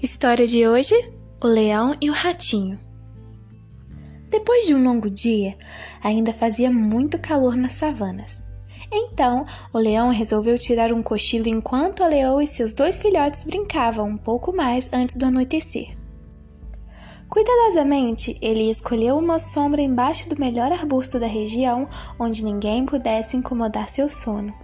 História de hoje: O Leão e o Ratinho. Depois de um longo dia, ainda fazia muito calor nas savanas. Então, o leão resolveu tirar um cochilo enquanto a leoa e seus dois filhotes brincavam um pouco mais antes do anoitecer. Cuidadosamente, ele escolheu uma sombra embaixo do melhor arbusto da região, onde ninguém pudesse incomodar seu sono.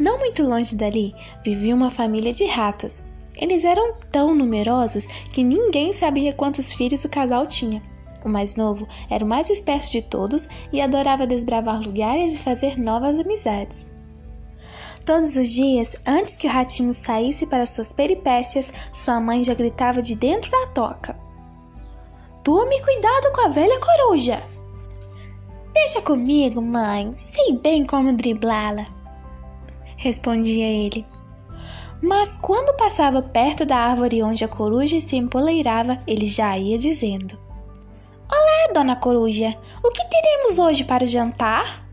Não muito longe dali vivia uma família de ratos, eles eram tão numerosos que ninguém sabia quantos filhos o casal tinha. O mais novo era o mais esperto de todos e adorava desbravar lugares e fazer novas amizades. Todos os dias, antes que o ratinho saísse para suas peripécias, sua mãe já gritava de dentro da toca: Tome cuidado com a velha coruja! Deixa comigo, mãe, sei bem como driblá-la, respondia ele. Mas quando passava perto da árvore onde a coruja se empoleirava, ele já ia dizendo: Olá, dona coruja, o que teremos hoje para o jantar?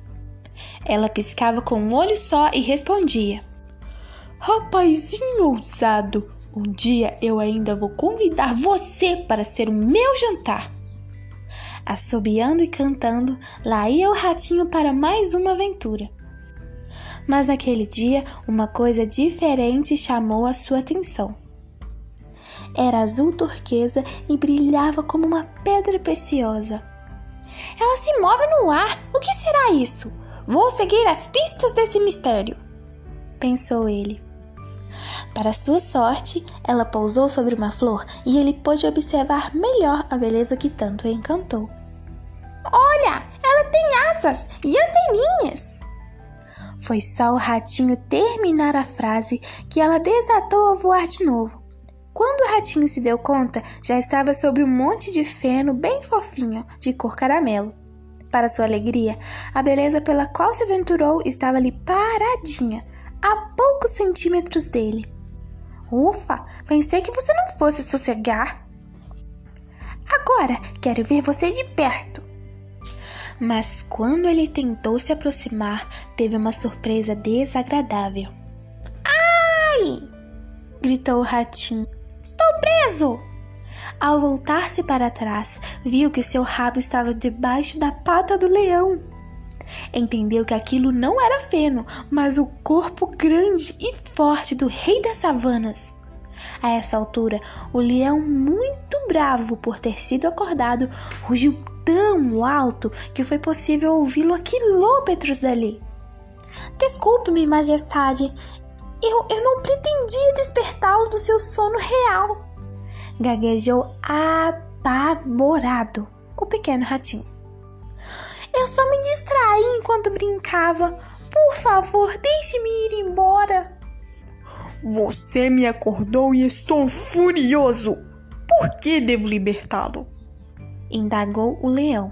Ela piscava com um olho só e respondia: Rapazinho ousado, um dia eu ainda vou convidar você para ser o meu jantar. Assobiando e cantando, lá ia o ratinho para mais uma aventura. Mas naquele dia, uma coisa diferente chamou a sua atenção. Era azul turquesa e brilhava como uma pedra preciosa. Ela se move no ar. O que será isso? Vou seguir as pistas desse mistério, pensou ele. Para sua sorte, ela pousou sobre uma flor e ele pôde observar melhor a beleza que tanto encantou. Olha, ela tem asas e anteninhas! Foi só o ratinho terminar a frase que ela desatou a voar de novo. Quando o ratinho se deu conta, já estava sobre um monte de feno bem fofinho, de cor caramelo. Para sua alegria, a beleza pela qual se aventurou estava ali paradinha, a poucos centímetros dele. Ufa, pensei que você não fosse sossegar. Agora quero ver você de perto. Mas quando ele tentou se aproximar, teve uma surpresa desagradável. Ai! gritou o ratinho. Estou preso! Ao voltar-se para trás, viu que seu rabo estava debaixo da pata do leão. Entendeu que aquilo não era feno, mas o corpo grande e forte do rei das savanas. A essa altura, o leão, muito bravo por ter sido acordado, rugiu tão alto que foi possível ouvi-lo a quilômetros dali. Desculpe-me, Majestade, eu, eu não pretendia despertá-lo do seu sono real. Gaguejou apavorado o pequeno ratinho. Eu só me distraí enquanto brincava. Por favor, deixe-me ir embora. Você me acordou e estou furioso. Por que devo libertá-lo? Indagou o leão.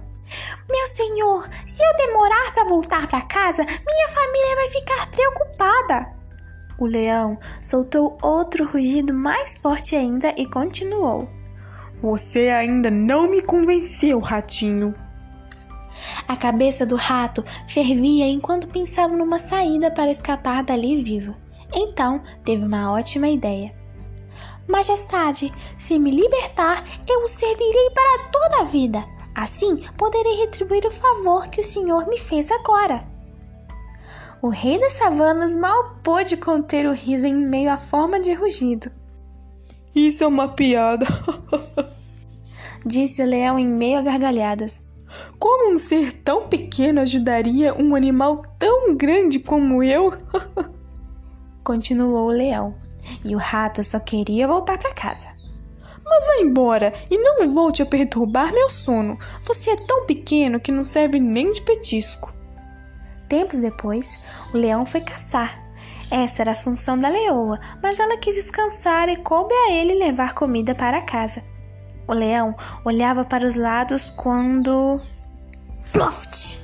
Meu senhor, se eu demorar para voltar para casa, minha família vai ficar preocupada. O leão soltou outro rugido mais forte ainda e continuou. Você ainda não me convenceu, ratinho. A cabeça do rato fervia enquanto pensava numa saída para escapar dali vivo. Então teve uma ótima ideia. Majestade, se me libertar, eu o servirei para toda a vida. Assim poderei retribuir o favor que o senhor me fez agora. O rei das savanas mal pôde conter o riso em meio à forma de rugido. Isso é uma piada, disse o leão em meio a gargalhadas. Como um ser tão pequeno ajudaria um animal tão grande como eu? Continuou o leão e o rato só queria voltar para casa. Mas vá embora e não volte a perturbar meu sono. Você é tão pequeno que não serve nem de petisco. Tempos depois, o leão foi caçar. Essa era a função da leoa, mas ela quis descansar e coube a ele levar comida para casa. O leão olhava para os lados quando. Ploft!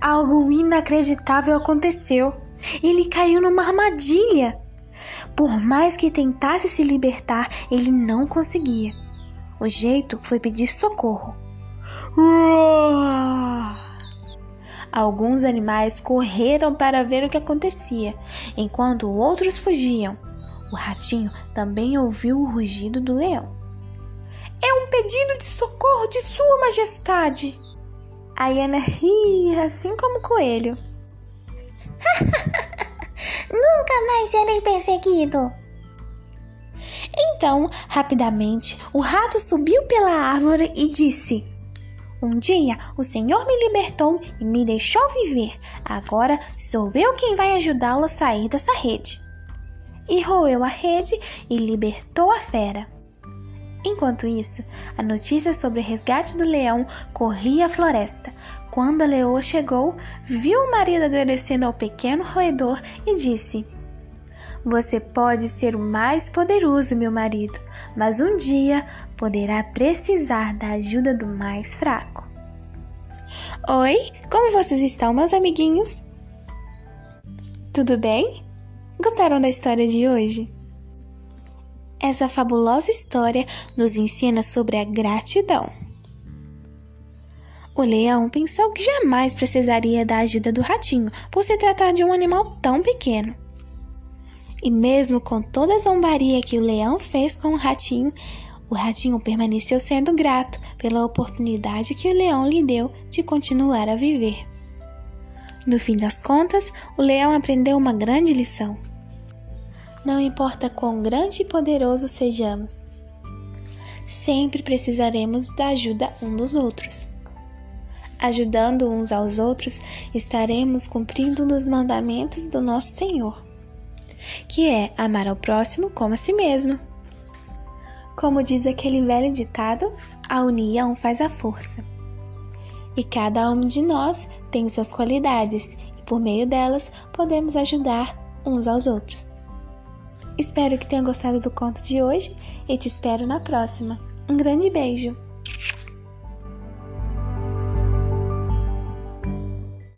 Algo inacreditável aconteceu. Ele caiu numa armadilha. Por mais que tentasse se libertar, ele não conseguia. O jeito foi pedir socorro. Alguns animais correram para ver o que acontecia, enquanto outros fugiam. O ratinho também ouviu o rugido do leão. É um pedido de socorro de Sua Majestade. A hiena ria, assim como o coelho. Nunca mais serei perseguido. Então, rapidamente, o rato subiu pela árvore e disse: Um dia o Senhor me libertou e me deixou viver. Agora sou eu quem vai ajudá-lo a sair dessa rede. E roeu a rede e libertou a fera. Enquanto isso, a notícia sobre o resgate do leão corria a floresta. Quando a leoa chegou, viu o marido agradecendo ao pequeno roedor e disse: Você pode ser o mais poderoso, meu marido, mas um dia poderá precisar da ajuda do mais fraco. Oi, como vocês estão, meus amiguinhos? Tudo bem? Gostaram da história de hoje? Essa fabulosa história nos ensina sobre a gratidão. O leão pensou que jamais precisaria da ajuda do ratinho por se tratar de um animal tão pequeno. E mesmo com toda a zombaria que o leão fez com o ratinho, o ratinho permaneceu sendo grato pela oportunidade que o leão lhe deu de continuar a viver. No fim das contas, o leão aprendeu uma grande lição. Não importa quão grande e poderoso sejamos, sempre precisaremos da ajuda um dos outros. Ajudando uns aos outros, estaremos cumprindo um dos mandamentos do nosso Senhor, que é amar ao próximo como a si mesmo. Como diz aquele velho ditado, a união faz a força. E cada um de nós tem suas qualidades, e por meio delas podemos ajudar uns aos outros. Espero que tenha gostado do conto de hoje e te espero na próxima. Um grande beijo!